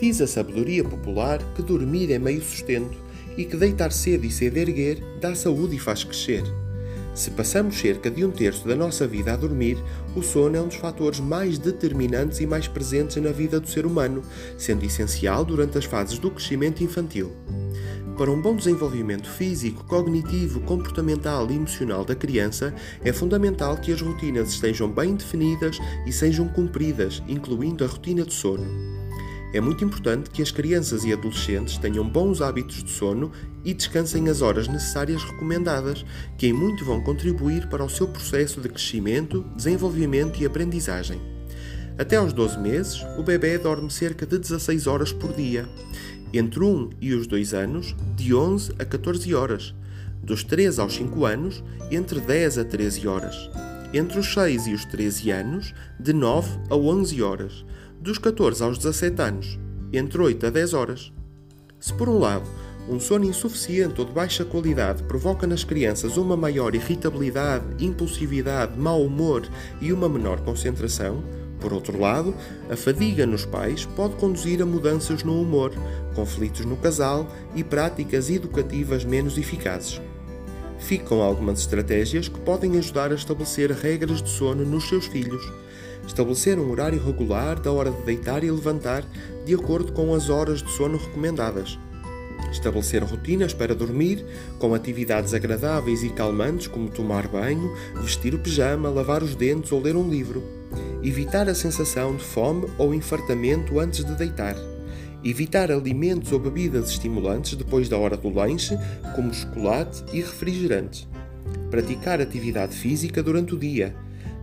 Diz a sabedoria popular que dormir é meio sustento e que deitar cedo e cedo erguer dá saúde e faz crescer. Se passamos cerca de um terço da nossa vida a dormir, o sono é um dos fatores mais determinantes e mais presentes na vida do ser humano, sendo essencial durante as fases do crescimento infantil. Para um bom desenvolvimento físico, cognitivo, comportamental e emocional da criança, é fundamental que as rotinas estejam bem definidas e sejam cumpridas, incluindo a rotina de sono. É muito importante que as crianças e adolescentes tenham bons hábitos de sono e descansem as horas necessárias recomendadas, que em muito vão contribuir para o seu processo de crescimento, desenvolvimento e aprendizagem. Até aos 12 meses, o bebê dorme cerca de 16 horas por dia. Entre 1 e os 2 anos, de 11 a 14 horas, dos 3 aos 5 anos, entre 10 a 13 horas, entre os 6 e os 13 anos, de 9 a 11 horas, dos 14 aos 17 anos, entre 8 a 10 horas. Se por um lado, um sono insuficiente ou de baixa qualidade provoca nas crianças uma maior irritabilidade, impulsividade, mau humor e uma menor concentração, por outro lado, a fadiga nos pais pode conduzir a mudanças no humor, conflitos no casal e práticas educativas menos eficazes. Ficam algumas estratégias que podem ajudar a estabelecer regras de sono nos seus filhos. Estabelecer um horário regular da hora de deitar e levantar de acordo com as horas de sono recomendadas. Estabelecer rotinas para dormir, com atividades agradáveis e calmantes como tomar banho, vestir o pijama, lavar os dentes ou ler um livro Evitar a sensação de fome ou infartamento antes de deitar. Evitar alimentos ou bebidas estimulantes depois da hora do lanche, como chocolate e refrigerantes. Praticar atividade física durante o dia.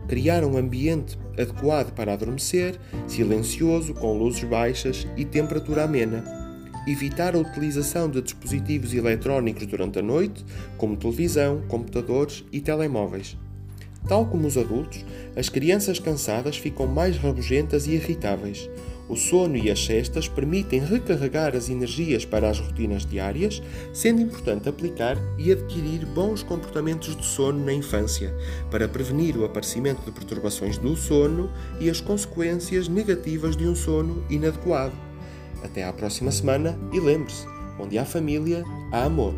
Criar um ambiente adequado para adormecer, silencioso, com luzes baixas e temperatura amena. Evitar a utilização de dispositivos eletrónicos durante a noite, como televisão, computadores e telemóveis. Tal como os adultos, as crianças cansadas ficam mais rabugentas e irritáveis. O sono e as cestas permitem recarregar as energias para as rotinas diárias, sendo importante aplicar e adquirir bons comportamentos de sono na infância, para prevenir o aparecimento de perturbações do sono e as consequências negativas de um sono inadequado. Até à próxima semana e lembre-se: onde há família, há amor.